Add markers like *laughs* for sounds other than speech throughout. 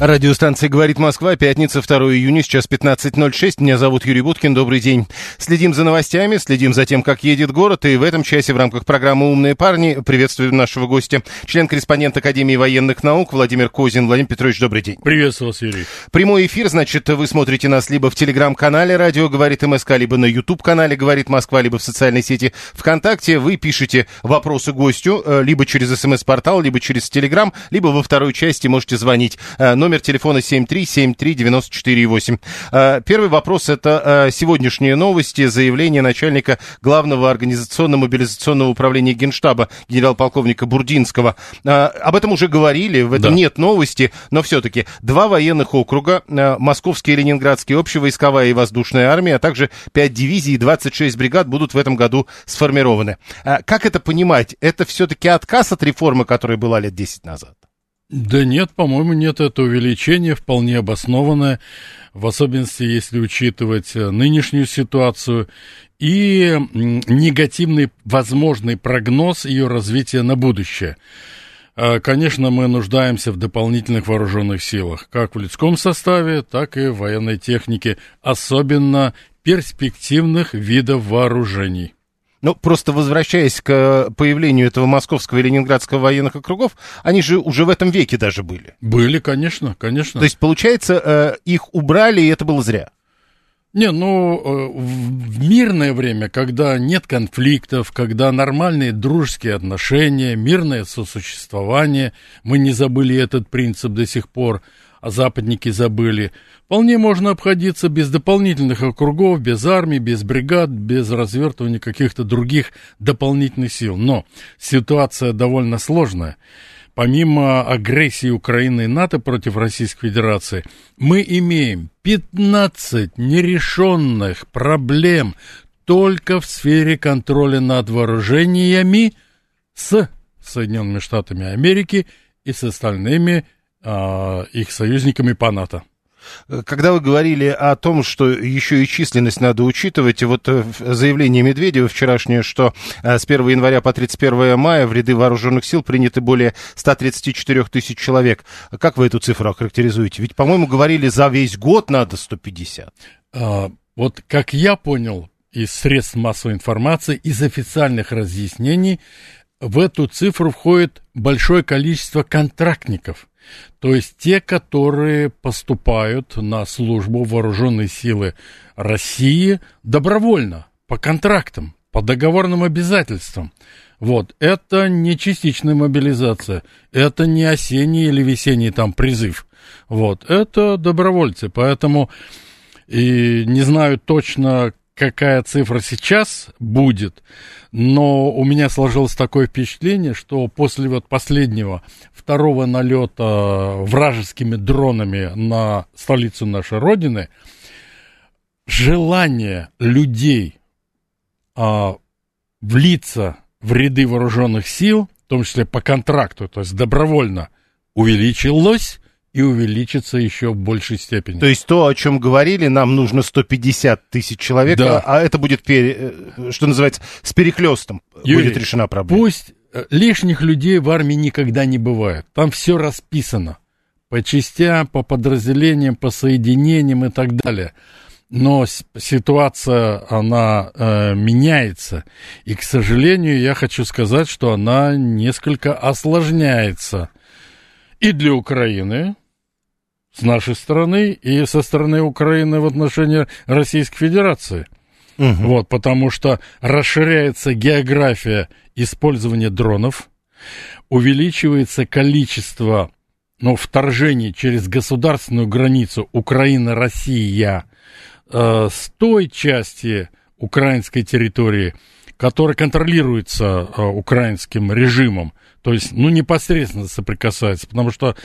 Радиостанция «Говорит Москва», пятница, 2 июня, сейчас 15.06. Меня зовут Юрий Буткин, добрый день. Следим за новостями, следим за тем, как едет город, и в этом часе в рамках программы «Умные парни» приветствую нашего гостя, член-корреспондент Академии военных наук Владимир Козин. Владимир Петрович, добрый день. Приветствую вас, Юрий. Прямой эфир, значит, вы смотрите нас либо в телеграм-канале «Радио говорит МСК», либо на YouTube-канале «Говорит Москва», либо в социальной сети ВКонтакте. Вы пишете вопросы гостю, э, либо через смс-портал, либо через телеграм, либо во второй части можете звонить э, номер телефона 7373948. А, первый вопрос – это а, сегодняшние новости, заявление начальника Главного организационно-мобилизационного управления Генштаба генерал-полковника Бурдинского. А, об этом уже говорили, в этом да. нет новости, но все-таки два военных округа, Московский и Ленинградский, общевойсковая и воздушная армия, а также 5 дивизий и 26 бригад будут в этом году сформированы. Как это понимать? Это все-таки отказ от реформы, которая была лет 10 назад? Да нет, по-моему, нет. Это увеличение вполне обоснованное, в особенности, если учитывать э, нынешнюю ситуацию и негативный возможный прогноз ее развития на будущее. А, конечно, мы нуждаемся в дополнительных вооруженных силах, как в людском составе, так и в военной технике, особенно перспективных видов вооружений. Ну, просто возвращаясь к появлению этого московского и ленинградского военных округов, они же уже в этом веке даже были. Были, конечно, конечно. То есть, получается, э, их убрали, и это было зря. Не, ну, э, в мирное время, когда нет конфликтов, когда нормальные дружеские отношения, мирное сосуществование, мы не забыли этот принцип до сих пор, а западники забыли, Вполне можно обходиться без дополнительных округов, без армии, без бригад, без развертывания каких-то других дополнительных сил. Но ситуация довольно сложная. Помимо агрессии Украины и НАТО против Российской Федерации, мы имеем 15 нерешенных проблем только в сфере контроля над вооружениями с Соединенными Штатами Америки и с остальными э, их союзниками по НАТО. Когда вы говорили о том, что еще и численность надо учитывать, вот э, заявление Медведева вчерашнее, что э, с 1 января по 31 мая в ряды вооруженных сил приняты более 134 тысяч человек. Как вы эту цифру охарактеризуете? Ведь, по-моему, говорили, за весь год надо 150. А, вот как я понял из средств массовой информации, из официальных разъяснений, в эту цифру входит большое количество контрактников – то есть те, которые поступают на службу вооруженные силы России добровольно, по контрактам, по договорным обязательствам. Вот, это не частичная мобилизация, это не осенний или весенний там призыв. Вот, это добровольцы, поэтому и не знаю точно, какая цифра сейчас будет, но у меня сложилось такое впечатление, что после вот последнего второго налета вражескими дронами на столицу нашей Родины, желание людей а, влиться в ряды вооруженных сил, в том числе по контракту, то есть добровольно, увеличилось, и увеличится еще в большей степени. То есть то, о чем говорили, нам нужно 150 тысяч человек, да. а, это будет, пере, э, что называется, с перехлестом Юрий, будет решена проблема. Пусть э, лишних людей в армии никогда не бывает. Там все расписано. По частям, по подразделениям, по соединениям и так далее. Но ситуация, она э, меняется. И, к сожалению, я хочу сказать, что она несколько осложняется. И для Украины, с нашей стороны и со стороны Украины в отношении Российской Федерации. Угу. Вот, потому что расширяется география использования дронов, увеличивается количество ну, вторжений через государственную границу Украина-Россия э, с той части украинской территории, которая контролируется э, украинским режимом, То есть, ну, непосредственно соприкасается, потому что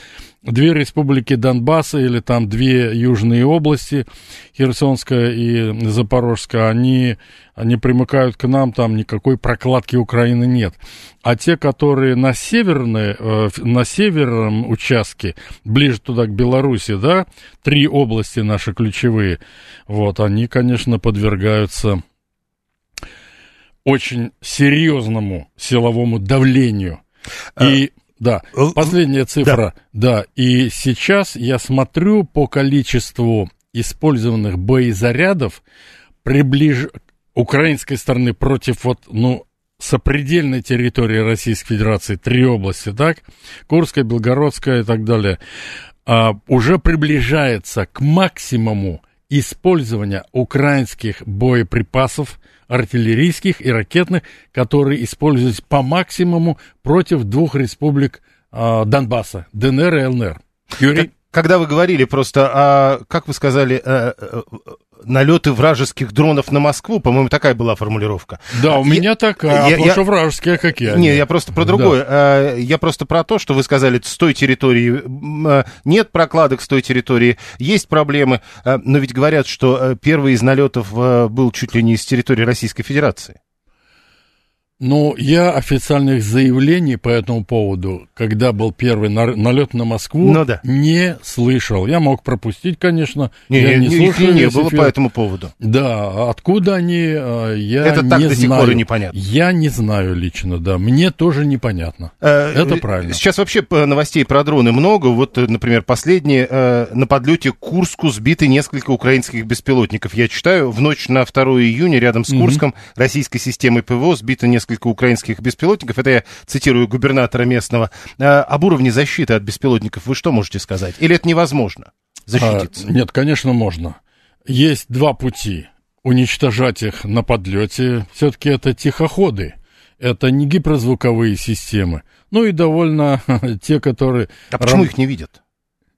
две республики Донбасса или там две южные области, Херсонская и Запорожская, они, они примыкают к нам, там никакой прокладки Украины нет. А те, которые на северной, э, на северном участке, ближе туда к Беларуси, да, три области наши ключевые, вот, они, конечно, подвергаются очень серьезному силовому давлению. И а, да, последняя цифра, да. да, и сейчас я смотрю по количеству использованных боезарядов приближ... украинской стороны против вот, ну, сопредельной территории Российской Федерации, три области, так, Курская, Белгородская и так далее, а, уже приближается к максимуму использования украинских боеприпасов артиллерийских и ракетных, которые используются по максимуму против двух республик э, Донбасса, ДНР и ЛНР. Юрий? Когда вы говорили просто, а, как вы сказали, а, налеты вражеских дронов на Москву, по-моему, такая была формулировка. Да, у я, меня такая, я, а я, что вражеские, как я. Не, я просто про другое. Да. Я просто про то, что вы сказали, с той территории нет прокладок с той территории, есть проблемы, но ведь говорят, что первый из налетов был чуть ли не с территории Российской Федерации. Ну, я официальных заявлений по этому поводу, когда был первый налет на Москву, ну, да. не слышал. Я мог пропустить, конечно. Не, я не, не слушал. Не было эфир. по этому поводу. Да, откуда они, а, я Это не так до сих знаю. пор и непонятно. Я не знаю лично, да. Мне тоже непонятно. Э, Это правильно. Сейчас вообще новостей про дроны много. Вот, э, например, последние э, на подлете к Курску сбиты несколько украинских беспилотников. Я читаю, в ночь на 2 июня рядом с Курском угу. российской системой ПВО сбито несколько несколько украинских беспилотников. Это я цитирую губернатора местного. А, об уровне защиты от беспилотников вы что можете сказать? Или это невозможно защититься? А, нет, конечно, можно. Есть два пути. Уничтожать их на подлете. Все-таки это тихоходы. Это не гиперзвуковые системы. Ну и довольно *laughs* те, которые... А почему их не видят?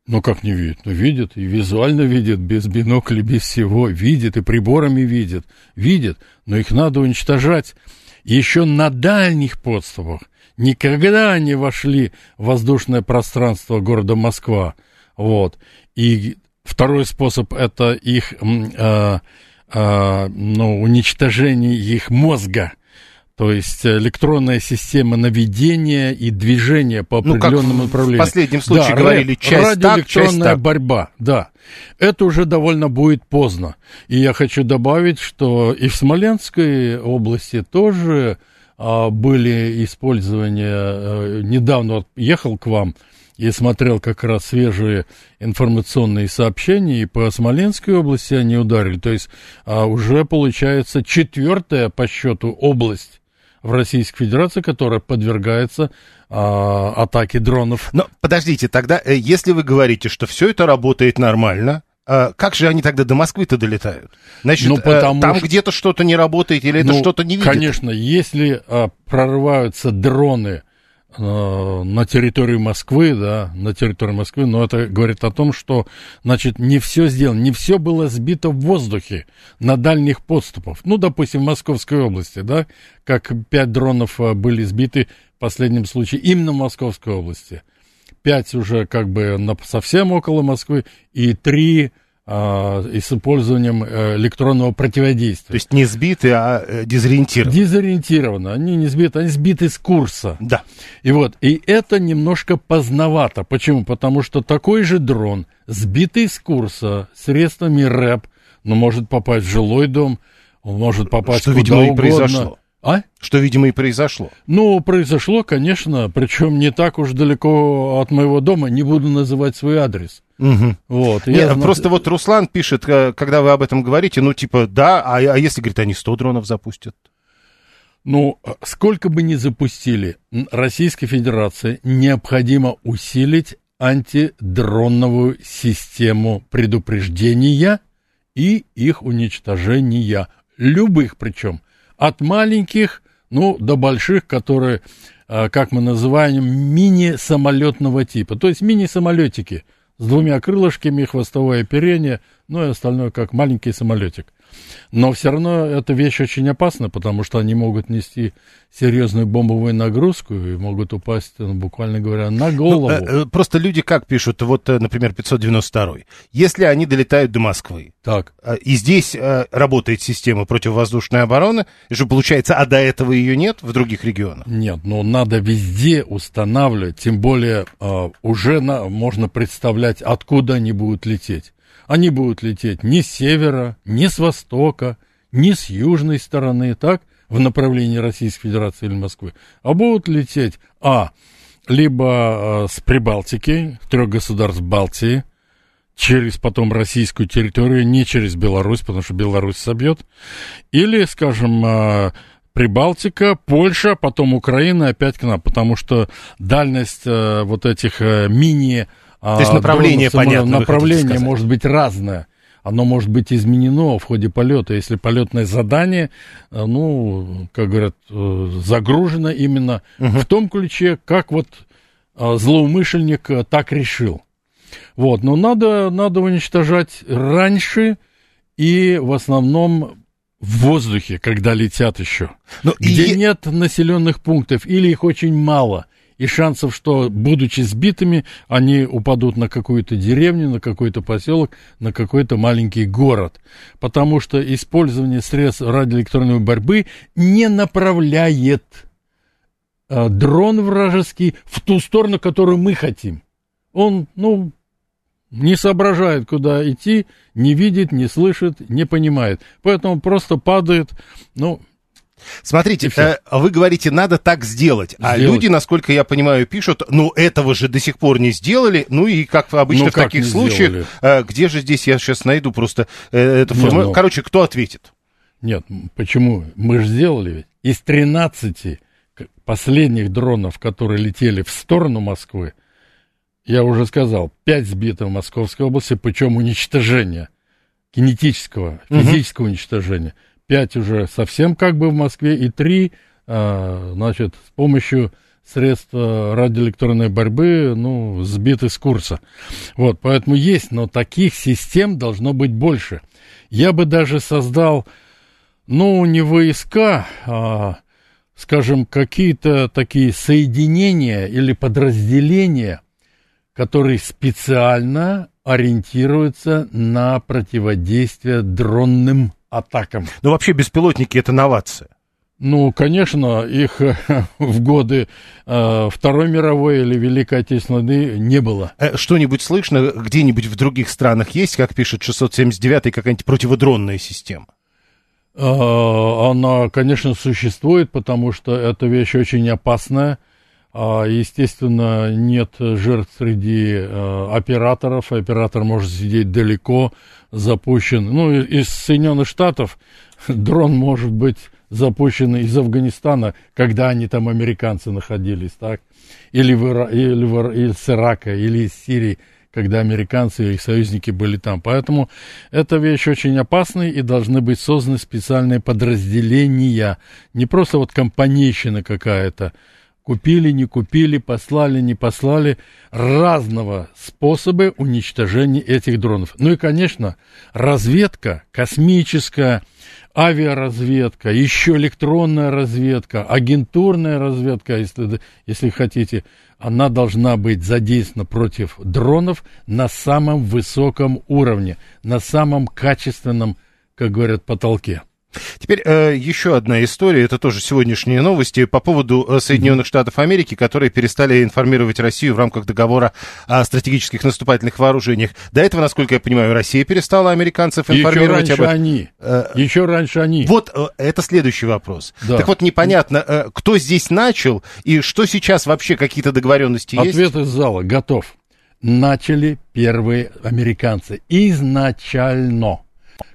Ну, как не видит? Ну, видит, и визуально видит, без бинокля, без всего. Видит, и приборами видит. Видит, но их надо уничтожать еще на дальних подступах, никогда не вошли в воздушное пространство города Москва. Вот. И второй способ – это их э, э, ну, уничтожение их мозга – то есть электронная система наведения и движения по определенному ну, направлению. В последнем случае да, говорили часть так, часть так. борьба, да. Это уже довольно будет поздно. И я хочу добавить, что и в Смоленской области тоже а, были использования. А, недавно вот ехал к вам и смотрел как раз свежие информационные сообщения, и по Смоленской области они ударили. То есть а, уже получается четвертая по счету область в Российской Федерации, которая подвергается а, атаке дронов. Но подождите, тогда, э, если вы говорите, что все это работает нормально, а как же они тогда до Москвы-то долетают? Значит, ну, э, там что... где-то что-то не работает или ну, это что-то не видит? Конечно, если а, прорываются дроны Э, на территорию Москвы, да, на территорию Москвы, но это говорит о том, что, значит, не все сделано, не все было сбито в воздухе на дальних подступах. Ну, допустим, в Московской области, да, как пять дронов э, были сбиты в последнем случае именно в Московской области. Пять уже как бы на, совсем около Москвы и три а, и с использованием э, электронного противодействия. То есть не сбиты, а э, дезориентированы. Дезориентированы. Они не сбиты, они сбиты с курса. Да. И вот, и это немножко поздновато. Почему? Потому что такой же дрон, сбитый с курса средствами РЭП, но может попасть в жилой дом, он может попасть Что, куда видимо, угодно. и произошло. А? Что, видимо, и произошло. Ну, произошло, конечно, причем не так уж далеко от моего дома, не буду называть свой адрес. Угу. Вот, Нет, я... Просто вот Руслан пишет, э, когда вы об этом говорите, ну, типа, да, а, а если, говорит, они 100 дронов запустят? Ну, сколько бы ни запустили, Российской Федерации необходимо усилить антидроновую систему предупреждения и их уничтожения, любых причем – от маленьких, ну, до больших, которые, а, как мы называем, мини-самолетного типа. То есть мини-самолетики с двумя крылышками, хвостовое оперение, ну и остальное как маленький самолетик. Но все равно эта вещь очень опасна, потому что они могут нести серьезную бомбовую нагрузку и могут упасть, ну, буквально говоря, на ну, голову. Ну, просто люди как пишут, вот, э, например, 592 Если они долетают до Москвы, так. и здесь работает система противовоздушной обороны, и что получается, а до этого ее нет в других регионах? Нет, но надо везде устанавливать, тем более уже на, можно представлять, откуда они будут лететь. Они будут лететь не с севера, не с востока, не с южной стороны, так, в направлении Российской Федерации или Москвы, а будут лететь, а, либо э, с Прибалтики, трех государств Балтии, через потом российскую территорию, не через Беларусь, потому что Беларусь собьет, или, скажем, э, Прибалтика, Польша, потом Украина, опять к нам, потому что дальность э, вот этих э, мини то есть направление понятно. Направление может быть разное. Оно может быть изменено в ходе полета, если полетное задание, э, ну, как говорят, э, загружено именно угу. в том ключе, как вот э, злоумышленник так решил. Вот, но надо, надо уничтожать раньше и в основном в воздухе, когда летят еще, но где и... нет населенных пунктов или их очень мало и шансов, что, будучи сбитыми, они упадут на какую-то деревню, на какой-то поселок, на какой-то маленький город. Потому что использование средств радиоэлектронной борьбы не направляет э, дрон вражеский в ту сторону, которую мы хотим. Он, ну, не соображает, куда идти, не видит, не слышит, не понимает. Поэтому просто падает, ну, Смотрите, э, вы говорите, надо так сделать. сделать. А люди, насколько я понимаю, пишут, ну, этого же до сих пор не сделали. Ну, и как обычно ну, в таких случаях, э, где же здесь, я сейчас найду просто э, эту форму. Ну, Короче, кто ответит? Нет, почему? Мы же сделали. Из 13 последних дронов, которые летели в сторону Москвы, я уже сказал, 5 сбито в Московской области, причем уничтожение кинетического, физического угу. уничтожения – пять уже совсем как бы в Москве, и три, а, значит, с помощью средств радиоэлектронной борьбы, ну, сбиты с курса. Вот, поэтому есть, но таких систем должно быть больше. Я бы даже создал, ну, не войска, а, скажем, какие-то такие соединения или подразделения, которые специально ориентируются на противодействие дронным атакам. Ну, вообще беспилотники – это новация. Ну, конечно, их *laughs* в годы э, Второй мировой или Великой Отечественной войны не было. Э, что-нибудь слышно где-нибудь в других странах есть, как пишет 679-й, какая-нибудь противодронная система? Э, она, конечно, существует, потому что эта вещь очень опасная. А, естественно, нет жертв среди э, операторов. Оператор может сидеть далеко, запущен. Ну, из Соединенных Штатов *laughs* дрон может быть запущен из Афганистана, когда они там, американцы, находились, так? Или, в Ира... или, в... или Ирака, или из Сирии, когда американцы и их союзники были там. Поэтому эта вещь очень опасная, и должны быть созданы специальные подразделения. Не просто вот компанейщина какая-то, Купили, не купили, послали, не послали. Разного способы уничтожения этих дронов. Ну и, конечно, разведка, космическая, авиаразведка, еще электронная разведка, агентурная разведка, если, если хотите, она должна быть задействована против дронов на самом высоком уровне, на самом качественном, как говорят, потолке. Теперь э, еще одна история, это тоже сегодняшние новости по поводу э, Соединенных Штатов Америки, которые перестали информировать Россию в рамках договора о стратегических наступательных вооружениях. До этого, насколько я понимаю, Россия перестала американцев информировать еще раньше об они. Э, еще раньше они. Вот э, это следующий вопрос. Да. Так вот, непонятно, э, кто здесь начал и что сейчас вообще какие-то договоренности Ответ есть? Ответ из зала, готов. Начали первые американцы изначально.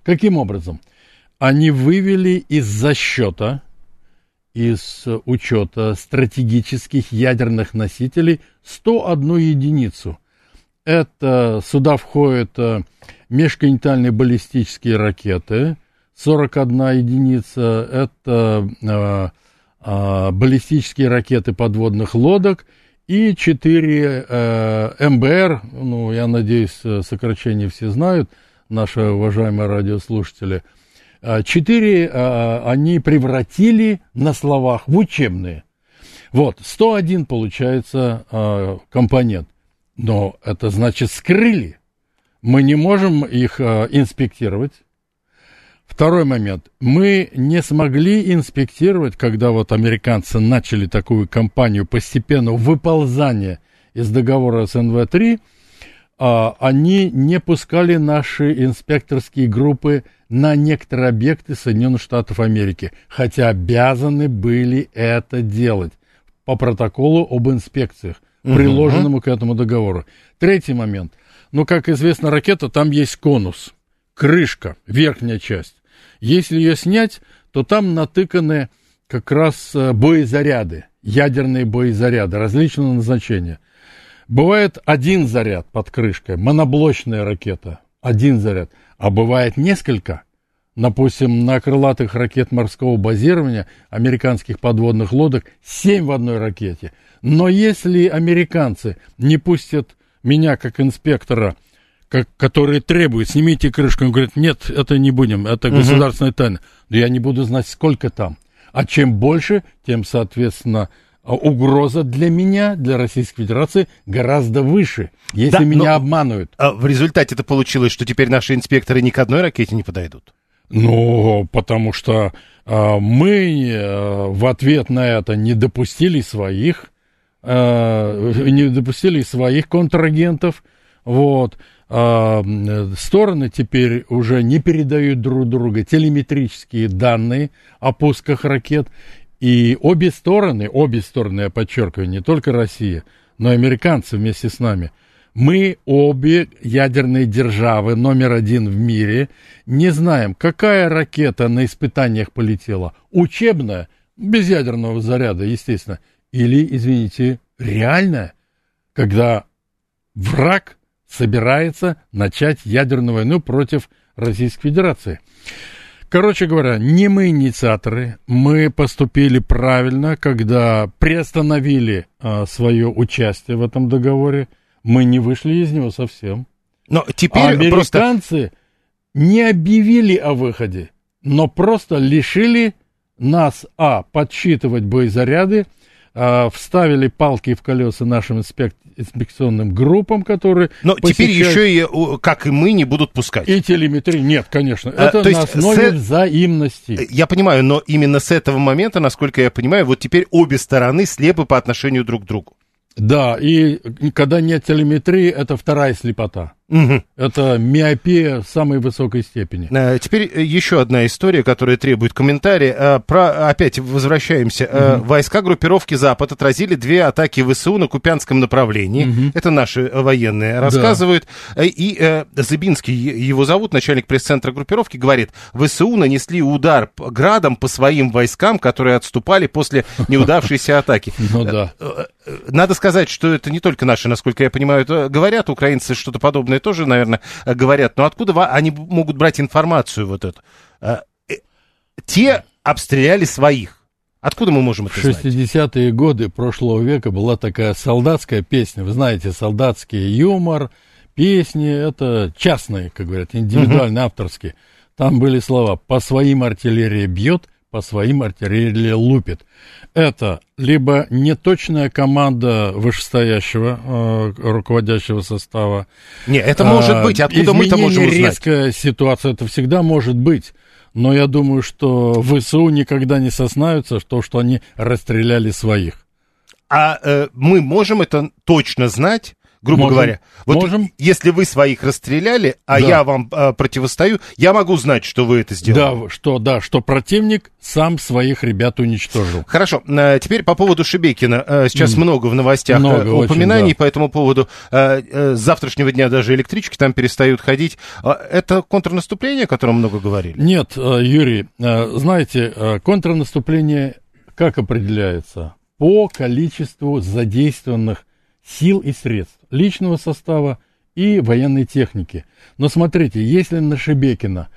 Каким образом? Они вывели из засчета, из учета стратегических ядерных носителей 101 единицу. Это сюда входят э, межконтинентальные баллистические ракеты, 41 единица, это э, э, баллистические ракеты подводных лодок и 4 э, МБР, ну, я надеюсь, сокращение все знают – наши уважаемые радиослушатели. А, четыре а, они превратили на словах в учебные. Вот, 101 получается а, компонент. Но это значит скрыли. Мы не можем их инспектировать. Второй момент. Мы не смогли инспектировать, когда вот американцы начали такую кампанию постепенного выползания из договора с НВ-3, а, они не пускали наши инспекторские группы на некоторые объекты Соединенных Штатов Америки, хотя обязаны были это делать по протоколу об инспекциях, приложенному uh-huh. к этому договору. Третий момент. Ну, как известно, ракета, там есть конус, крышка, верхняя часть. Если ее снять, то там натыканы как раз э, боезаряды, ядерные боезаряды различного назначения. Бывает один заряд под крышкой, моноблочная ракета, один заряд, а бывает несколько. Допустим, на крылатых ракет морского базирования американских подводных лодок семь в одной ракете. Но если американцы не пустят меня как инспектора как, которые требуют, снимите крышку. Он говорит, нет, это не будем, это угу. государственная тайна. Но я не буду знать, сколько там. А чем больше, тем, соответственно, а, угроза для меня, для Российской Федерации, гораздо выше, если да, меня обманывают. А в результате это получилось, что теперь наши инспекторы ни к одной ракете не подойдут? Ну, потому что а, мы а, в ответ на это не допустили своих, а, не допустили своих контрагентов, вот, а, стороны теперь уже не передают друг друга телеметрические данные о пусках ракет. И обе стороны, обе стороны, я подчеркиваю, не только Россия, но и американцы вместе с нами, мы обе ядерные державы номер один в мире не знаем, какая ракета на испытаниях полетела. Учебная, без ядерного заряда, естественно, или, извините, реальная, когда враг собирается начать ядерную войну против Российской Федерации. Короче говоря, не мы инициаторы, мы поступили правильно, когда приостановили а, свое участие в этом договоре, мы не вышли из него совсем. Но теперь а американцы просто... не объявили о выходе, но просто лишили нас, а, подсчитывать боезаряды, а, вставили палки в колеса нашим инспек... инспекционным группам, которые... Но посещают... теперь еще и, как и мы, не будут пускать. И телеметрии. Нет, конечно. А, Это а, на основе с... взаимности. Я понимаю, но именно с этого момента, насколько я понимаю, вот теперь обе стороны слепы по отношению друг к другу. Да, и когда нет телеметрии, это вторая слепота. Угу. Это миопия самой высокой степени. А, теперь э, еще одна история, которая требует комментария. А, про, опять возвращаемся. Угу. Войска группировки «Запад» отразили две атаки ВСУ на Купянском направлении. Угу. Это наши военные рассказывают. Да. И э, Зыбинский, его зовут, начальник пресс-центра группировки, говорит, ВСУ нанесли удар градом по своим войскам, которые отступали после *laughs* неудавшейся атаки. Ну да. Надо сказать, что это не только наши, насколько я понимаю, говорят. Украинцы что-то подобное наверное, тоже, наверное, говорят. Но откуда они могут брать информацию вот эту? Э, э, те обстреляли своих. Откуда мы можем это знать? В 60-е годы прошлого века была такая солдатская песня. Вы знаете, солдатский юмор, песни, это частные, как говорят, индивидуально, uh авторские. Там были слова «по своим артиллерия бьет», по своим артиллерия лупит. Это либо неточная команда вышестоящего э, руководящего состава. Не, это может а, быть. Откуда мы это можем узнать? резкая ситуация, это всегда может быть. Но я думаю, что ВСУ никогда не сознаются, что, что они расстреляли своих. А э, мы можем это точно знать? Грубо можем, говоря. Вот можем. если вы своих расстреляли, а да. я вам э, противостою, я могу знать, что вы это сделали. Да, что, да, что противник сам своих ребят уничтожил. Хорошо, э, теперь по поводу Шебекина. Э, сейчас mm. много в новостях много, упоминаний очень, да. по этому поводу. Э, э, с завтрашнего дня даже электрички там перестают ходить. Э, это контрнаступление, о котором много говорили? Нет, э, Юрий, э, знаете, э, контрнаступление как определяется? По количеству задействованных сил и средств, личного состава и военной техники. Но смотрите, если на Шебекина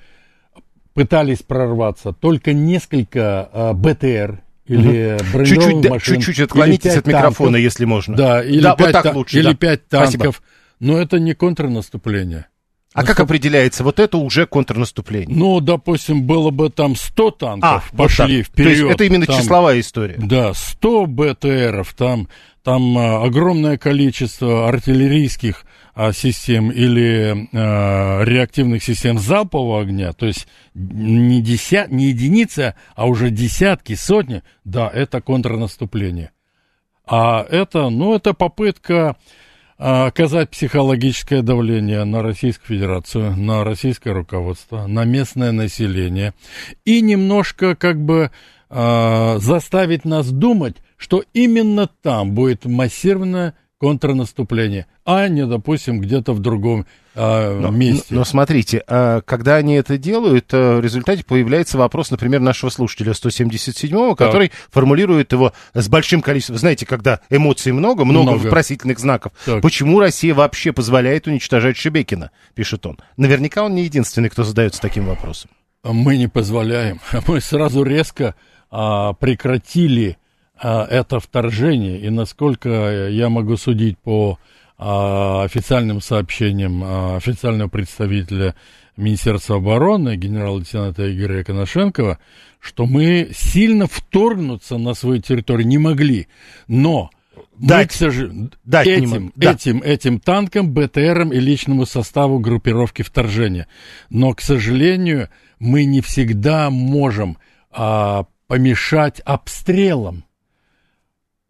пытались прорваться только несколько а, БТР или угу. бронированных чуть-чуть, машин. Чуть-чуть отклонитесь от микрофона, танков, если можно. Да, или да, 5, вот так лучше, или да. 5 танков. Спасибо. Но это не контрнаступление. А как определяется, вот это уже контрнаступление? Ну, допустим, было бы там 100 танков, а, пошли вот вперед. То есть это именно там, числовая история? Да, 100 БТРов, там, там а, огромное количество артиллерийских а, систем или а, реактивных систем залпового огня, то есть не, деся, не единица, а уже десятки, сотни, да, это контрнаступление. А это, ну, это попытка оказать психологическое давление на Российскую Федерацию, на российское руководство, на местное население и немножко как бы э, заставить нас думать, что именно там будет массированное контрнаступление, а не, допустим, где-то в другом э, но, месте. Но, но смотрите, э, когда они это делают, в результате появляется вопрос, например, нашего слушателя 177-го, который так. формулирует его с большим количеством. Знаете, когда эмоций много, много, много. вопросительных знаков. Так. Почему Россия вообще позволяет уничтожать Шебекина, пишет он. Наверняка он не единственный, кто задается таким вопросом. Мы не позволяем. *laughs* Мы сразу резко а, прекратили а, это вторжение, и насколько я могу судить по а, официальным сообщениям а, официального представителя Министерства обороны, генерал-лейтенанта Игоря Коношенкова, что мы сильно вторгнуться на свою территорию не могли. Но дать, мы, к сожалению, дать этим, да. этим, этим танкам, БТРам и личному составу группировки вторжения. Но, к сожалению, мы не всегда можем а, помешать обстрелам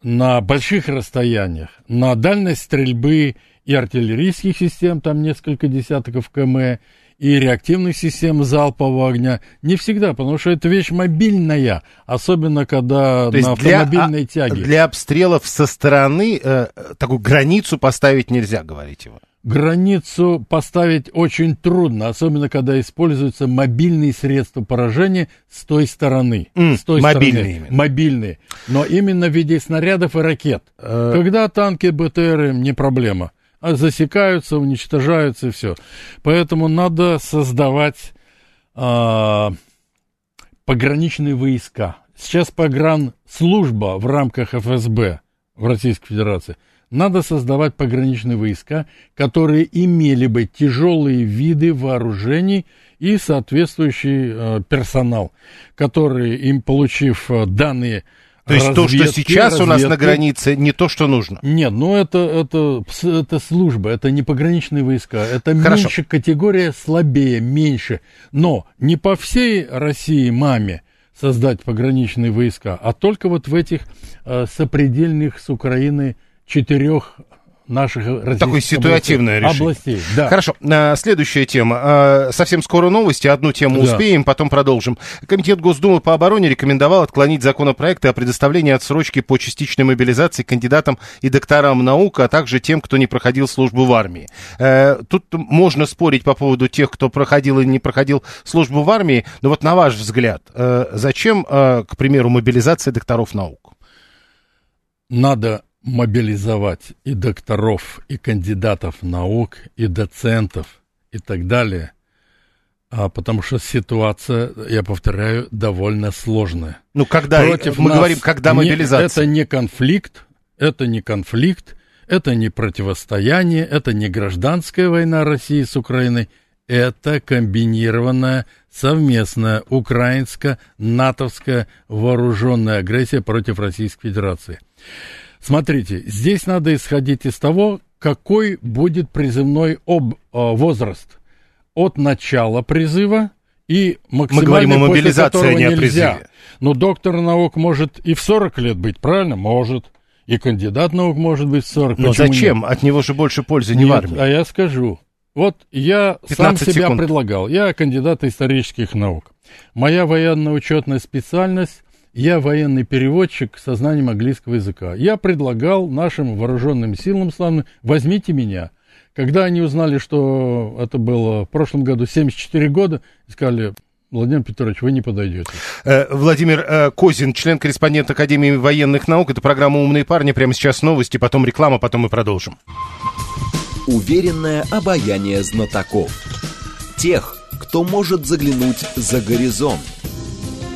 на больших расстояниях, на дальность стрельбы и артиллерийских систем, там несколько десятков км, и реактивных систем залпового огня. Не всегда, потому что это вещь мобильная, особенно когда То на автомобильной для, тяге. Для обстрелов со стороны э, такую границу поставить нельзя, говорите вы границу поставить очень трудно, особенно когда используются мобильные средства поражения с той стороны. Mm, с той мобильные. Стороны, мобильные. Но именно в виде снарядов и ракет. Uh... Когда танки, БТРы, не проблема. А засекаются, уничтожаются и все. Поэтому надо создавать а, пограничные войска. Сейчас погранслужба в рамках ФСБ в Российской Федерации – надо создавать пограничные войска, которые имели бы тяжелые виды вооружений и соответствующий э, персонал, который им, получив э, данные то есть разведки, то, что сейчас разведки, у нас на границе, не то, что нужно. Нет, ну это, это, это служба, это не пограничные войска, это Хорошо. меньше категория, слабее, меньше. Но не по всей России маме создать пограничные войска, а только вот в этих э, сопредельных с Украиной четырех наших Такое ситуативное областей, решение. Областей, да. Хорошо, а, следующая тема. А, совсем скоро новости, одну тему да. успеем, потом продолжим. Комитет Госдумы по обороне рекомендовал отклонить законопроекты о предоставлении отсрочки по частичной мобилизации кандидатам и докторам наук, а также тем, кто не проходил службу в армии. Э, тут можно спорить по поводу тех, кто проходил и не проходил службу в армии, но вот на ваш взгляд, э, зачем, э, к примеру, мобилизация докторов наук? Надо мобилизовать и докторов, и кандидатов наук, и доцентов, и так далее, а, потому что ситуация, я повторяю, довольно сложная. Ну, когда Против мы нас говорим, когда мобилизация? Не, это не конфликт, это не конфликт, это не противостояние, это не гражданская война России с Украиной, это комбинированная совместная украинско-натовская вооруженная агрессия против Российской Федерации. Смотрите, здесь надо исходить из того, какой будет призывной об, э, возраст от начала призыва и максимально Мы говорим о мобилизации, а не о призыве. Но доктор наук может и в 40 лет быть, правильно? Может. И кандидат наук может быть в 40. Но Почему зачем? Нет? От него же больше пользы не нет, в армии. А я скажу. Вот я сам себя секунд. предлагал. Я кандидат исторических наук. Моя военно-учетная специальность я военный переводчик со знанием английского языка. Я предлагал нашим вооруженным силам славным, возьмите меня. Когда они узнали, что это было в прошлом году 74 года, сказали, Владимир Петрович, вы не подойдете. Э, Владимир э, Козин, член-корреспондент Академии военных наук. Это программа «Умные парни». Прямо сейчас новости, потом реклама, потом мы продолжим. Уверенное обаяние знатоков. Тех, кто может заглянуть за горизонт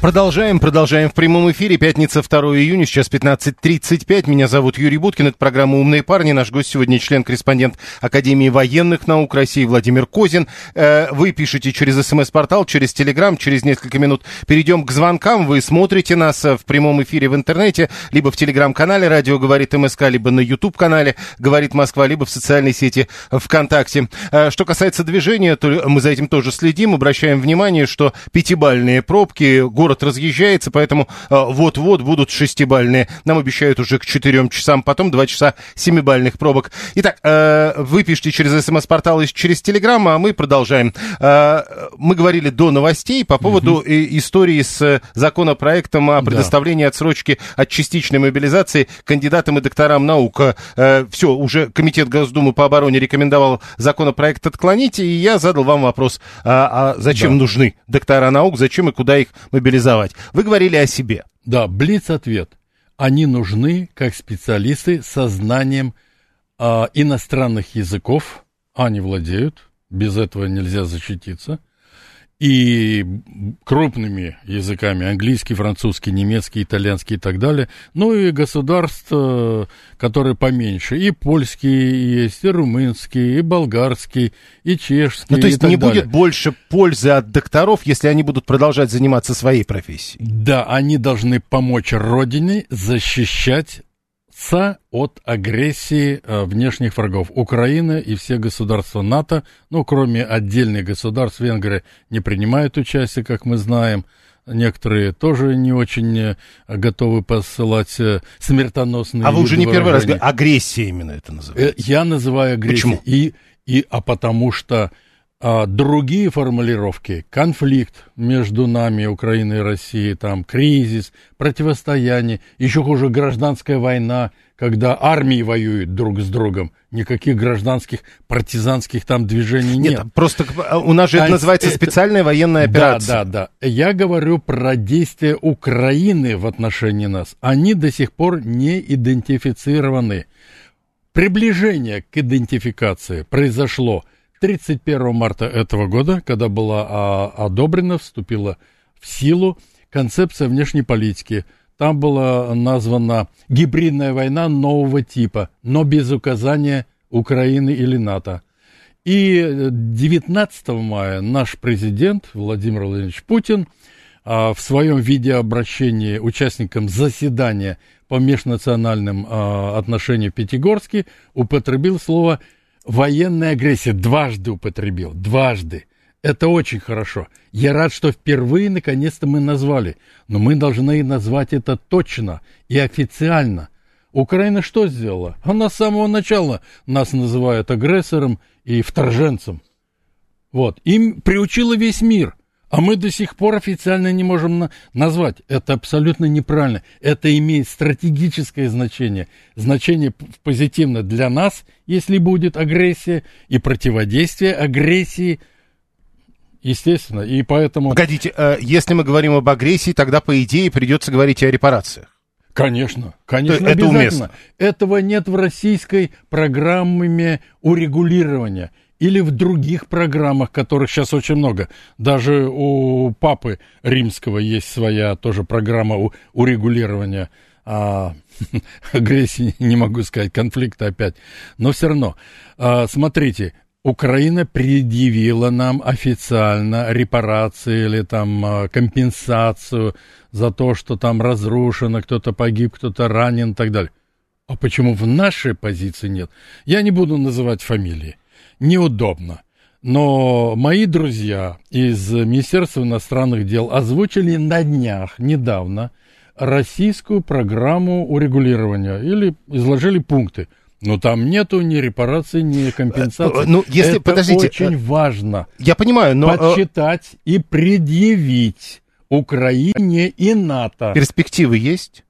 Продолжаем, продолжаем в прямом эфире. Пятница, 2 июня, сейчас 15.35. Меня зовут Юрий Буткин, это программа «Умные парни». Наш гость сегодня член-корреспондент Академии военных наук России Владимир Козин. Э, вы пишете через смс-портал, через телеграм. Через несколько минут перейдем к звонкам. Вы смотрите нас в прямом эфире в интернете, либо в телеграм-канале «Радио говорит МСК», либо на YouTube-канале «Говорит Москва», либо в социальной сети ВКонтакте. Э, что касается движения, то мы за этим тоже следим. Обращаем внимание, что пятибальные пробки, город город разъезжается, поэтому э, вот-вот будут шестибальные. Нам обещают уже к четырем часам, потом два часа семибальных пробок. Итак, э, вы пишите через смс-портал и через телеграм, а мы продолжаем. Э, мы говорили до новостей по поводу угу. истории с законопроектом о предоставлении да. отсрочки от частичной мобилизации кандидатам и докторам наук. Все, уже Комитет Госдумы по обороне рекомендовал законопроект отклонить, и я задал вам вопрос, а, а зачем да. нужны доктора наук, зачем и куда их мобилизовать? Реализовать. Вы говорили о себе. Да, блиц-ответ. Они нужны как специалисты со знанием э, иностранных языков, они владеют, без этого нельзя защититься – и крупными языками, английский, французский, немецкий, итальянский и так далее, ну и государства, которые поменьше, и польский есть, и румынский, и болгарский, и чешский. Ну, то есть не далее. будет больше пользы от докторов, если они будут продолжать заниматься своей профессией? Да, они должны помочь Родине защищать от агрессии э, внешних врагов. Украина и все государства НАТО, ну, кроме отдельных государств, Венгрия не принимают участие, как мы знаем. Некоторые тоже не очень э, готовы посылать э, смертоносные А вы уже не первый раз говорите, агрессия именно это называется. Я называю агрессией. Почему? И, и, а потому что а другие формулировки, конфликт между нами, Украиной и Россией, там кризис, противостояние, еще хуже гражданская война, когда армии воюют друг с другом, никаких гражданских партизанских там движений нет. Нет, просто у нас же а это называется это... специальная военная операция. Да, да, да. Я говорю про действия Украины в отношении нас. Они до сих пор не идентифицированы. Приближение к идентификации произошло – 31 марта этого года, когда была а, одобрена, вступила в силу концепция внешней политики. Там была названа гибридная война нового типа, но без указания Украины или НАТО. И 19 мая наш президент Владимир Владимирович Путин а, в своем видеообращении участникам заседания по межнациональным а, отношениям в Пятигорске употребил слово военная агрессия дважды употребил, дважды. Это очень хорошо. Я рад, что впервые наконец-то мы назвали. Но мы должны назвать это точно и официально. Украина что сделала? Она с самого начала нас называет агрессором и вторженцем. Вот. Им приучила весь мир. А мы до сих пор официально не можем на назвать. Это абсолютно неправильно. Это имеет стратегическое значение. Значение позитивно для нас, если будет агрессия, и противодействие агрессии, естественно. И поэтому... Погодите, э, если мы говорим об агрессии, тогда, по идее, придется говорить о репарациях. Конечно, конечно, это обязательно. Уместно. Этого нет в российской программе урегулирования или в других программах, которых сейчас очень много. Даже у папы римского есть своя тоже программа урегулирования а, *laughs* агрессии, не могу сказать, конфликта опять. Но все равно, а, смотрите, Украина предъявила нам официально репарации или там а, компенсацию за то, что там разрушено, кто-то погиб, кто-то ранен и так далее. А почему в нашей позиции нет? Я не буду называть фамилии неудобно. Но мои друзья из Министерства иностранных дел озвучили на днях, недавно, российскую программу урегулирования или изложили пункты. Но там нету ни репараций, ни компенсации. Ну, если, Это подождите, очень важно. Я понимаю, но... Э, Подсчитать и предъявить Украине и НАТО. Перспективы есть?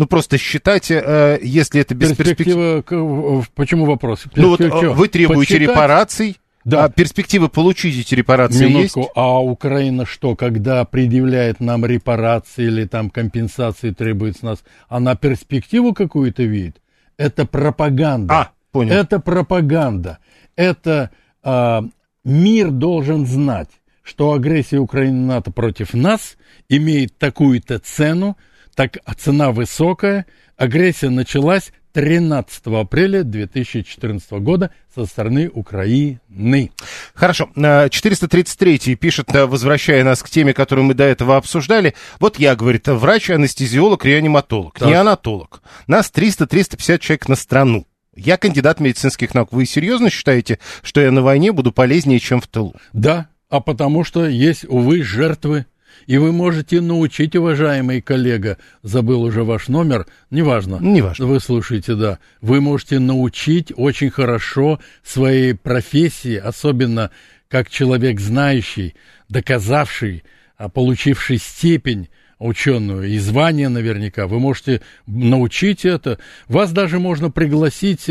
Ну, просто считайте, э, если это без перспективы... Перспектива... Почему вопрос? Ну, вот э, вы требуете Подсчитать? репараций, да. А перспективы получить эти репарации Минутку. есть? А Украина что, когда предъявляет нам репарации или там компенсации требует с нас, она перспективу какую-то видит? Это пропаганда. А, понял. Это пропаганда. Это а, мир должен знать, что агрессия Украины НАТО против нас имеет такую-то цену, так цена высокая, агрессия началась 13 апреля 2014 года со стороны Украины. Хорошо. 433 пишет, э, возвращая нас к теме, которую мы до этого обсуждали. Вот я, говорит, врач, анестезиолог, реаниматолог. Так. Не анатолог. Нас 300-350 человек на страну. Я кандидат медицинских наук. Вы серьезно считаете, что я на войне буду полезнее, чем в тылу? Да, а потому что есть, увы, жертвы и вы можете научить, уважаемый коллега, забыл уже ваш номер, неважно. Неважно. Вы слушаете, да. Вы можете научить очень хорошо своей профессии, особенно как человек знающий, доказавший, а, получивший степень ученую и звание наверняка. Вы можете научить это. Вас даже можно пригласить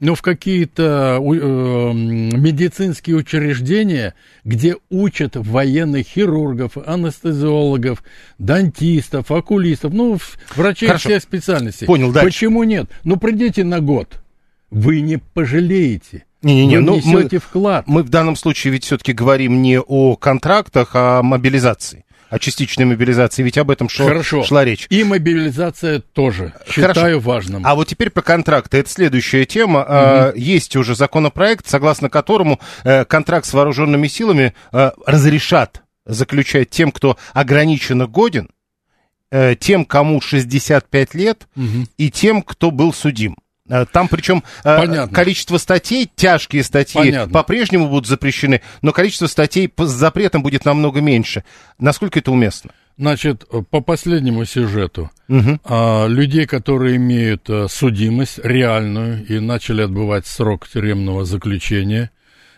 э, но в какие-то э, медицинские учреждения, где учат военных хирургов, анестезиологов, дантистов, окулистов, ну, врачей Хорошо. всех специальностей. Понял, дальше. Почему нет? Ну, придите на год, вы не пожалеете. Не-не-не, ну, мы, вклад. Мы в данном случае ведь все-таки говорим не о контрактах, а о мобилизации о частичной мобилизации, ведь об этом шо, Хорошо. шла речь. И мобилизация тоже считаю Хорошо. важным. А вот теперь про контракты. Это следующая тема. Угу. Есть уже законопроект, согласно которому э, контракт с вооруженными силами э, разрешат заключать тем, кто ограниченно годен, э, тем, кому 65 лет, угу. и тем, кто был судим. Э, там причем э, Понятно. количество статей, тяжкие статьи, по-прежнему будут запрещены, но количество статей с запретом будет намного меньше. Насколько это уместно? Значит, по последнему сюжету, угу. а, людей, которые имеют а, судимость реальную и начали отбывать срок тюремного заключения,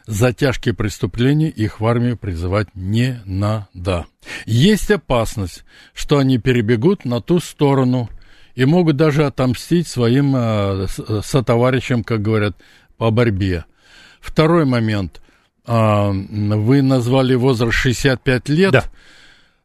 за тяжкие преступления их в армию призывать не надо. Есть опасность, что они перебегут на ту сторону – и могут даже отомстить своим э, э, сотоварищам, как говорят, по борьбе. Второй момент. Э, вы назвали возраст 65 лет. Да.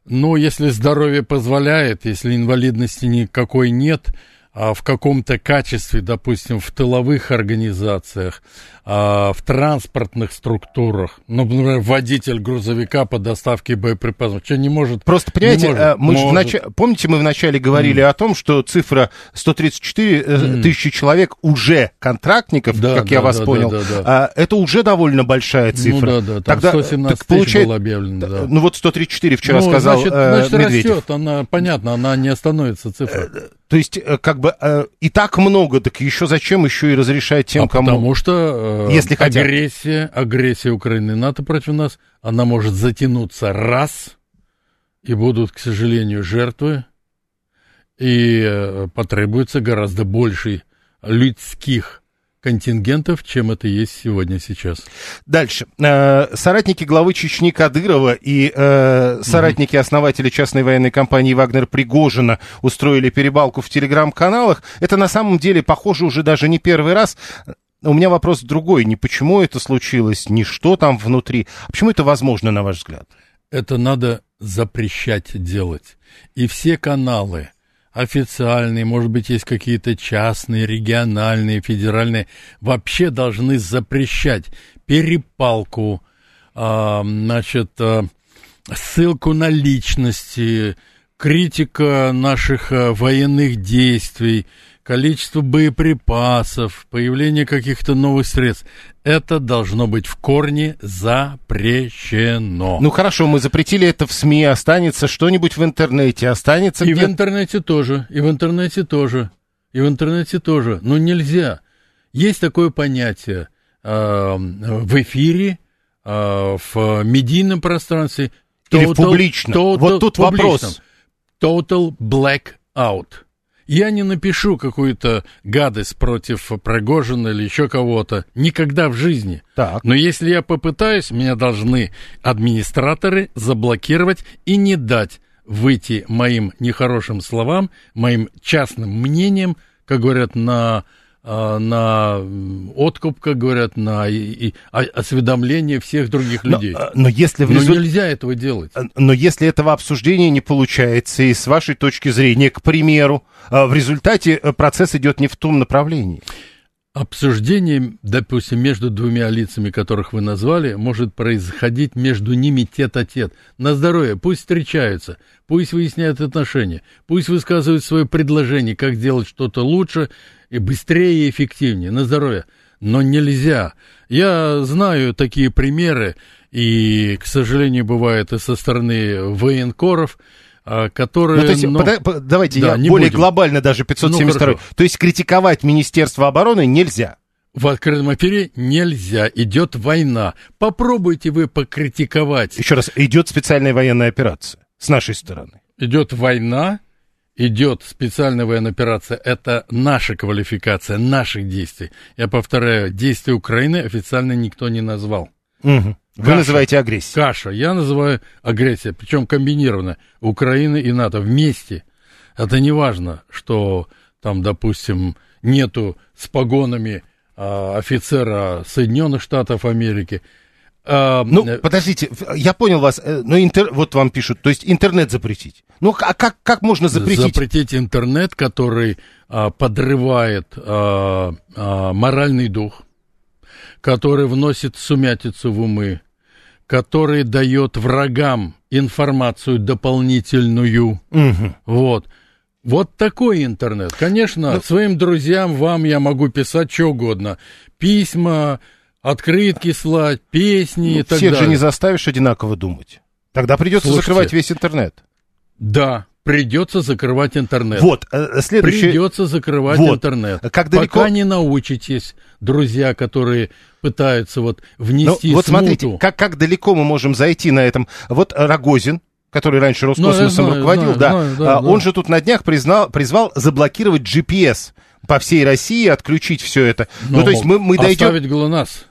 Но если здоровье позволяет, если инвалидности никакой нет, а в каком-то качестве, допустим, в тыловых организациях, в транспортных структурах, ну, например, водитель грузовика по доставке боеприпасов, что не может... Просто, понимаете, может, а, мы может. Нач... помните, мы вначале говорили mm. о том, что цифра 134 mm. тысячи человек уже контрактников, да, как да, я вас да, понял, да, да, да. это уже довольно большая ну цифра. Ну, да, да, там Тогда, 117 так, получает... было объявлено, да. Ну, вот 134 вчера ну, сказал значит, э, значит, Медведев. растет, она, понятно, она не остановится, цифра. Э, то есть, э, как бы, э, и так много, так еще зачем еще и разрешать тем, а кому... Потому что э, Если агрессия, агрессия Украины и НАТО против нас, она может затянуться раз, и будут, к сожалению, жертвы, и э, потребуется гораздо больше людских контингентов, чем это есть сегодня сейчас. Дальше. Э, соратники главы Чечни Кадырова и э, соратники основателя частной военной компании «Вагнер» Пригожина устроили перебалку в телеграм-каналах. Это на самом деле, похоже, уже даже не первый раз. У меня вопрос другой. Не почему это случилось, не что там внутри. А почему это возможно, на ваш взгляд? Это надо запрещать делать. И все каналы – официальные, может быть, есть какие-то частные, региональные, федеральные, вообще должны запрещать перепалку, э, значит, э, ссылку на личности, критика наших военных действий, количество боеприпасов, появление каких-то новых средств. Это должно быть в корне запрещено. Ну хорошо, мы запретили это в СМИ, останется что-нибудь в интернете, останется И в интернете тоже, и в интернете тоже, и в интернете тоже. Но нельзя. Есть такое понятие э, в эфире, э, в медийном пространстве. Total, Или в публичном. Total, вот тут публичном. вопрос. Total blackout. Я не напишу какую-то гадость против Пригожина или еще кого-то. Никогда в жизни. Так. Но если я попытаюсь, меня должны администраторы заблокировать и не дать выйти моим нехорошим словам, моим частным мнением, как говорят на на откуп, как говорят, на и, и, осведомление всех других людей. Но, но если в результ... но нельзя этого делать. Но если этого обсуждения не получается, и с вашей точки зрения, к примеру, а, в результате э, процесс идет не в том направлении. Обсуждение, допустим, между двумя лицами, которых вы назвали, может происходить между ними тет-а-тет. На здоровье, пусть встречаются, пусть выясняют отношения, пусть высказывают свое предложение, как сделать что-то лучше и быстрее и эффективнее. На здоровье. Но нельзя. Я знаю такие примеры, и, к сожалению, бывает и со стороны военкоров, а, которые... Ну, то есть, ну, пода- давайте да, я более будем. глобально даже 572. Ну, то есть критиковать Министерство обороны нельзя. В открытом эфире нельзя, идет война. Попробуйте вы покритиковать. Еще раз, идет специальная военная операция с нашей стороны. Идет война, идет специальная военная операция. Это наша квалификация, наших действий. Я повторяю, действия Украины официально никто не назвал. Угу. Вы каша, называете агрессией. Каша. Я называю агрессия, причем комбинированно. Украина и НАТО вместе. Это не важно, что там, допустим, нету с погонами а, офицера Соединенных Штатов Америки. А, ну, э, подождите, я понял вас, э, но интер... вот вам пишут, то есть интернет запретить. Ну, а как, как можно запретить? Запретить интернет, который а, подрывает а, а, моральный дух, который вносит сумятицу в умы, который дает врагам информацию дополнительную. Угу. Вот. Вот такой интернет. Конечно, ну, своим друзьям, вам я могу писать что угодно. Письма, открытки слать, песни ну, и так всех далее. Всех же не заставишь одинаково думать. Тогда придется Слушайте, закрывать весь интернет. Да, придется закрывать интернет. Вот, э, следующий... Придется закрывать вот. интернет. Как далеко... Пока не научитесь, друзья, которые пытаются вот внести Но, Вот смуту. смотрите, как, как далеко мы можем зайти на этом. Вот Рогозин, который раньше ну, Роскосмосом ну, знаю, руководил, знаю, да, знаю, да, а, да, он же тут на днях признал, призвал заблокировать GPS по всей России, отключить все это. Но ну, то есть мы, мы дойдем... Оставить ГЛОНАСС.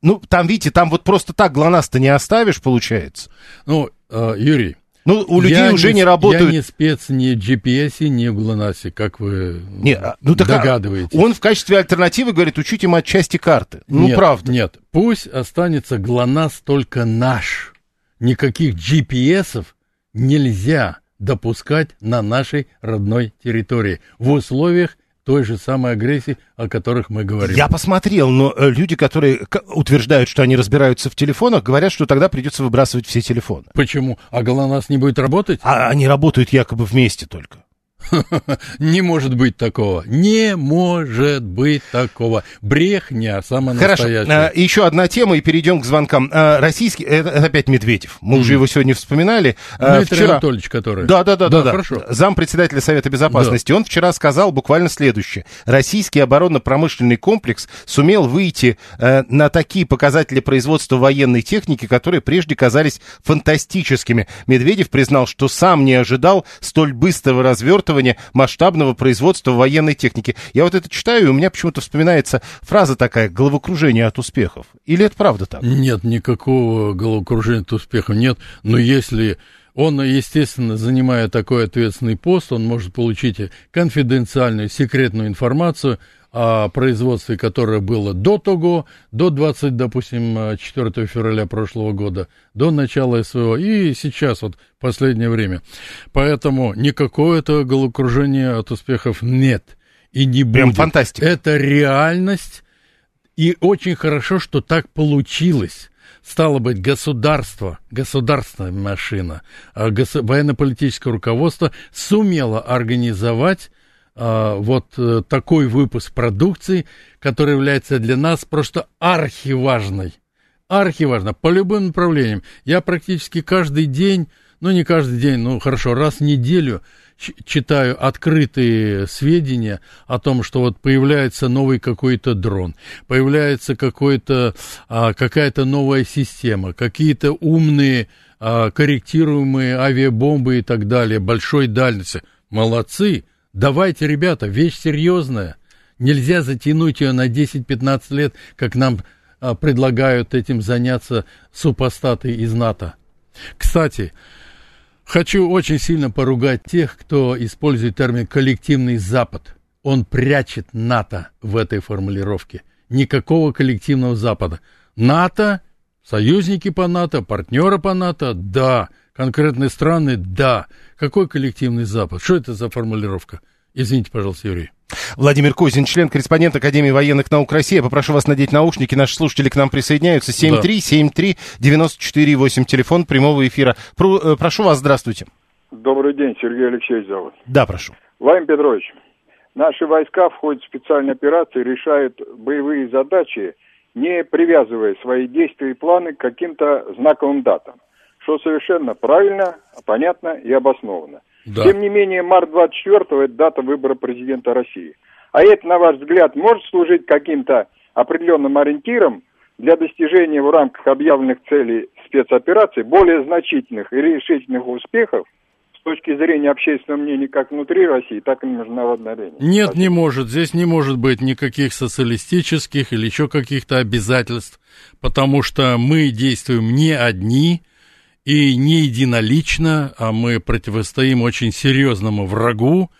Ну, там, видите, там вот просто так ГЛОНАСС-то не оставишь, получается. Ну, э, Юрий, ну, у людей я уже не, не работают. Я не спец ни GPS, ни в ГЛОНАССе, как вы не, а, ну, так, догадываетесь. Он в качестве альтернативы говорит, учите им части карты. Ну, нет, правда. Нет, пусть останется ГЛОНАСС только наш. Никаких GPS нельзя допускать на нашей родной территории в условиях той же самой агрессии, о которых мы говорим. Я посмотрел, но э, люди, которые утверждают, что они разбираются в телефонах, говорят, что тогда придется выбрасывать все телефоны. Почему? А ГЛОНАСС не будет работать? А они работают якобы вместе только. *laughs* Не может быть такого. Не может быть такого. Брехня самая Хорошо. настоящая. А, еще одна тема, и перейдем к звонкам. А, российский, это, опять Медведев. Мы уже его сегодня вспоминали. Дмитрий вчера... Анатольевич, который... Да, да, да, да, да. Хорошо. Зам председателя Совета Безопасности. Да. Он вчера сказал буквально следующее. Российский оборонно-промышленный комплекс сумел выйти э, на такие показатели производства военной техники, которые прежде казались фантастическими. Медведев признал, что сам не ожидал столь быстрого развертывания развертывания масштабного производства военной техники. Я вот это читаю, и у меня почему-то вспоминается фраза такая «головокружение от успехов». Или это правда так? Нет, никакого головокружения от успехов нет. Но если он, естественно, занимая такой ответственный пост, он может получить конфиденциальную, секретную информацию о производстве, которое было до того, до 20, допустим, 4 февраля прошлого года, до начала СВО и сейчас, вот последнее время. Поэтому никакого этого головокружения от успехов нет и не будет. Прям фантастика. Это реальность, и очень хорошо, что так получилось. Стало быть, государство, государственная машина, а военно-политическое руководство сумело организовать вот э, такой выпуск продукции, который является для нас просто архиважной. Архиважно, по любым направлениям. Я практически каждый день, ну не каждый день, ну хорошо, раз в неделю читаю открытые сведения о том, что вот появляется новый какой-то дрон, появляется какой-то, а, какая-то новая система, какие-то умные а, корректируемые авиабомбы и так далее, большой дальности. Молодцы, Давайте, ребята, вещь серьезная. Нельзя затянуть ее на 10-15 лет, как нам а, предлагают этим заняться супостаты из НАТО. Кстати, хочу очень сильно поругать тех, кто использует термин «коллективный Запад». Он прячет НАТО в этой формулировке. Никакого коллективного Запада. НАТО, союзники по НАТО, партнеры по НАТО, да – конкретные страны, да. Какой коллективный Запад? Что это за формулировка? Извините, пожалуйста, Юрий. Владимир Козин, член-корреспондент Академии военных наук России. Я попрошу вас надеть наушники. Наши слушатели к нам присоединяются. 7373948, телефон прямого эфира. Про, э, прошу вас, здравствуйте. Добрый день, Сергей Алексеевич зовут. Да, прошу. Владимир Петрович, наши войска в ходе специальной операции решают боевые задачи, не привязывая свои действия и планы к каким-то знаковым датам, что совершенно правильно, понятно и обоснованно. Да. Тем не менее, март 24 – это дата выбора президента России. А это, на ваш взгляд, может служить каким-то определенным ориентиром для достижения в рамках объявленных целей спецоперации более значительных и решительных успехов с точки зрения общественного мнения как внутри России, так и на международной арене? Нет, Спасибо. не может. Здесь не может быть никаких социалистических или еще каких-то обязательств, потому что мы действуем не одни – и не единолично, а мы противостоим очень серьезному врагу,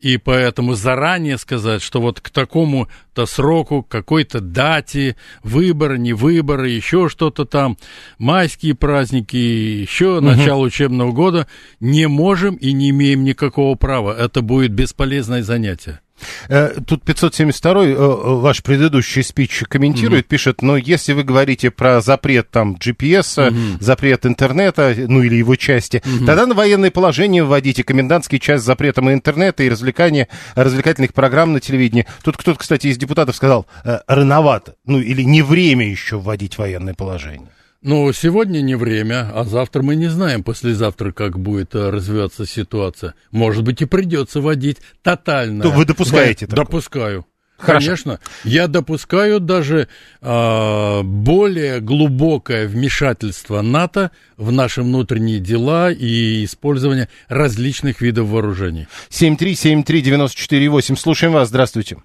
и поэтому заранее сказать, что вот к такому-то сроку, к какой-то дате, выборы, не выборы, еще что-то там, майские праздники, еще угу. начало учебного года, не можем и не имеем никакого права. Это будет бесполезное занятие. Э, тут 572 э, ваш предыдущий спич комментирует, mm пишет, но если вы говорите про запрет там GPS, mm запрет интернета, ну или его части, mm тогда на военное положение вводите комендантский час с запретом интернета и развлекания, развлекательных программ на телевидении. Тут кто-то, кстати, из депутатов сказал, э, рановато, ну или не время еще вводить военное положение. Ну, сегодня не время, а завтра мы не знаем, послезавтра, как будет э, развиваться ситуация. Может быть, и придется вводить тотально. То вы допускаете такое? Допускаю. Хорошо. Конечно, я допускаю даже э, более глубокое вмешательство НАТО в наши внутренние дела и использование различных видов вооружений. 7373948, слушаем вас, здравствуйте.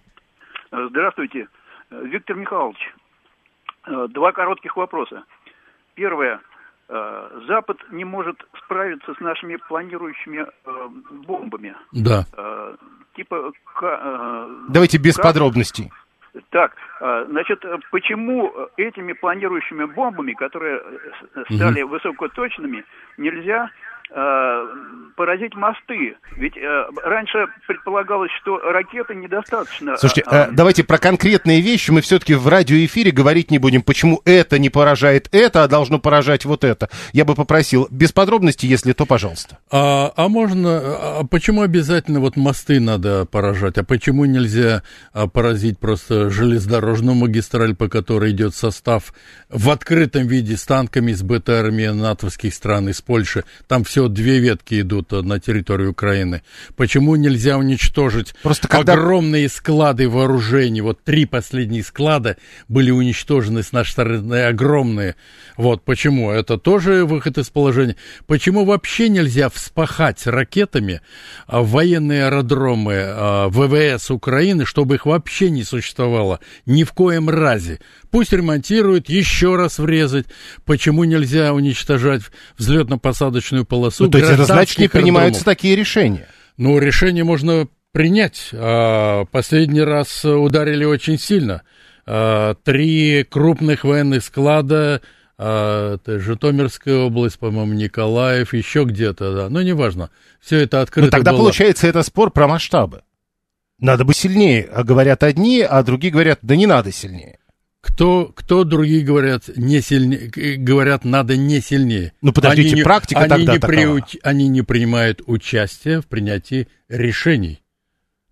Здравствуйте, Виктор Михайлович. Э, два коротких вопроса. Первое. Э, Запад не может справиться с нашими планирующими э, бомбами. Да. Э, типа... Давайте без как... подробностей. Так, значит, почему этими планирующими бомбами, которые стали угу. высокоточными, нельзя Э, поразить мосты. Ведь э, раньше предполагалось, что ракеты недостаточно. Слушайте, э, давайте про конкретные вещи мы все-таки в радиоэфире говорить не будем. Почему это не поражает это, а должно поражать вот это? Я бы попросил без подробностей, если то, пожалуйста. А, а можно, а почему обязательно вот мосты надо поражать? А почему нельзя а, поразить просто железнодорожную магистраль, по которой идет состав в открытом виде с танками, с БТРами натовских стран, из Польши? Там все всего две ветки идут на территорию Украины. Почему нельзя уничтожить Просто когда... огромные склады вооружений? Вот три последние склада были уничтожены с нашей стороны, огромные. Вот почему? Это тоже выход из положения. Почему вообще нельзя вспахать ракетами а, военные аэродромы а, ВВС Украины, чтобы их вообще не существовало? Ни в коем разе. Пусть ремонтируют, еще раз врезать. Почему нельзя уничтожать взлетно-посадочную полосу? Ну, то есть это значит, не принимаются такие решения? Ну, решение можно принять. А последний раз ударили очень сильно. А, три крупных военных склада, а, это Житомирская область, по-моему, Николаев, еще где-то, да. Но неважно. Все это открыто Но тогда было. получается это спор про масштабы. Надо бы сильнее. А говорят одни, а другие говорят, да не надо сильнее. Кто, кто другие говорят, не сильнее, говорят, надо не сильнее. Ну, подождите, они практика не, тогда они не, при, они не принимают участие в принятии решений.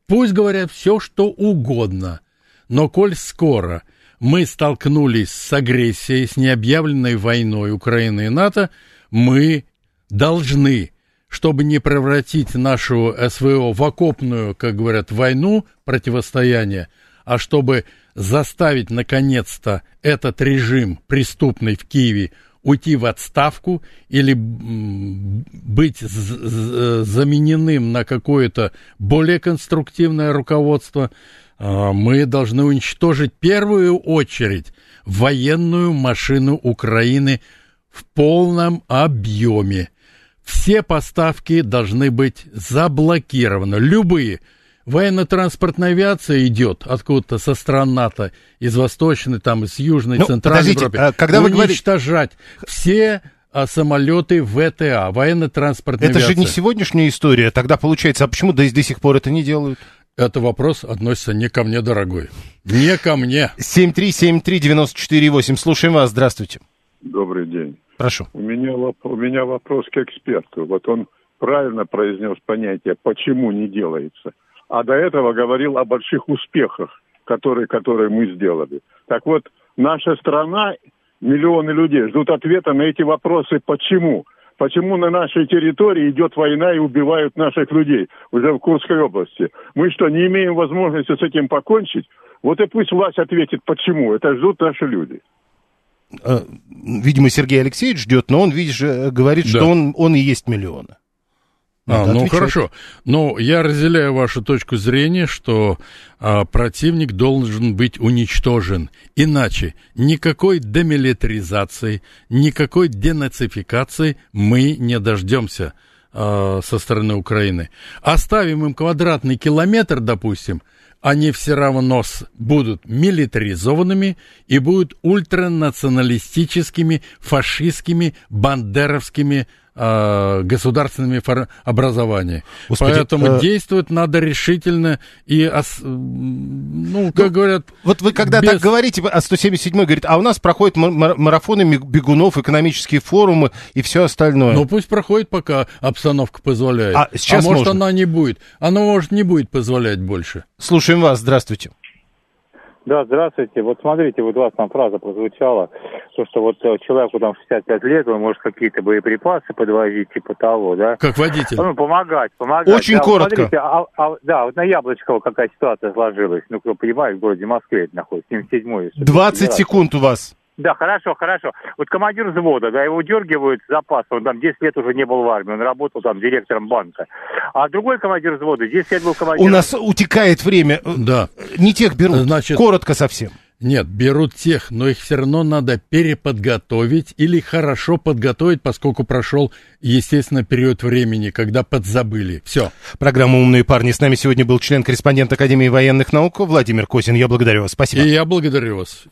Пусть говорят все, что угодно, но коль скоро мы столкнулись с агрессией, с необъявленной войной Украины и НАТО, мы должны, чтобы не превратить нашу СВО в окопную, как говорят, войну, противостояние, а чтобы заставить, наконец-то, этот режим преступный в Киеве уйти в отставку или быть замененным на какое-то более конструктивное руководство, а, мы должны уничтожить в первую очередь военную машину Украины в полном объеме. Все поставки должны быть заблокированы, любые – военно-транспортная авиация идет откуда-то со стран НАТО, из Восточной, там, из Южной, ну, Центральной Европы. А когда вы уничтожать говорите... все а, самолеты ВТА, военно-транспортная Это авиация. же не сегодняшняя история. Тогда получается, а почему до, до сих пор это не делают? это вопрос относится не ко мне, дорогой. Не ко мне. 7373948. Слушаем вас. Здравствуйте. Добрый день. Прошу. У меня, у меня вопрос к эксперту. Вот он правильно произнес понятие «почему не делается», а до этого говорил о больших успехах, которые, которые мы сделали. Так вот, наша страна, миллионы людей ждут ответа на эти вопросы «почему?». Почему на нашей территории идет война и убивают наших людей уже в Курской области? Мы что, не имеем возможности с этим покончить? Вот и пусть власть ответит, почему. Это ждут наши люди. Э, видимо, Сергей Алексеевич ждет, но он, видишь, э, говорит, да. что он, он и есть миллионы. А, ну отвечать. хорошо. Но я разделяю вашу точку зрения, что а, противник должен быть уничтожен. Иначе никакой демилитаризации, никакой денацификации мы не дождемся а, со стороны Украины. Оставим им квадратный километр, допустим, они все равно будут милитаризованными и будут ультранационалистическими, фашистскими, бандеровскими э, государственными образованиями. Господи, Поэтому э... действовать надо решительно и, ос- ну, как ну, говорят... Вот вы когда без... так говорите, а 177 говорит, а у нас проходят марафоны бегунов, экономические форумы и все остальное. Ну, пусть проходит, пока обстановка позволяет. А, сейчас а может, можно. она не будет. Она, может, не будет позволять больше. Слушаем вас, здравствуйте. Да, здравствуйте. Вот смотрите, вот у вас там фраза прозвучала, то, что вот э, человеку там 65 лет, он может какие-то боеприпасы подвозить, типа того, да? Как водитель. Ну, помогать, помогать. Очень да, коротко. Смотрите, а, а, да, вот на Яблочково какая ситуация сложилась. Ну, кто понимает, в городе Москве это находится, 77-й. 20 секунд у вас. Да, хорошо, хорошо. Вот командир взвода, да, его дергивают с запаса, он там 10 лет уже не был в армии, он работал там директором банка. А другой командир взвода 10 лет был командиром... У нас утекает время. Да. Не тех берут. Значит, Коротко совсем. Нет, берут тех, но их все равно надо переподготовить или хорошо подготовить, поскольку прошел, естественно, период времени, когда подзабыли. Все. Программа «Умные парни». С нами сегодня был член-корреспондент Академии военных наук Владимир Козин. Я благодарю вас. Спасибо. И я благодарю вас.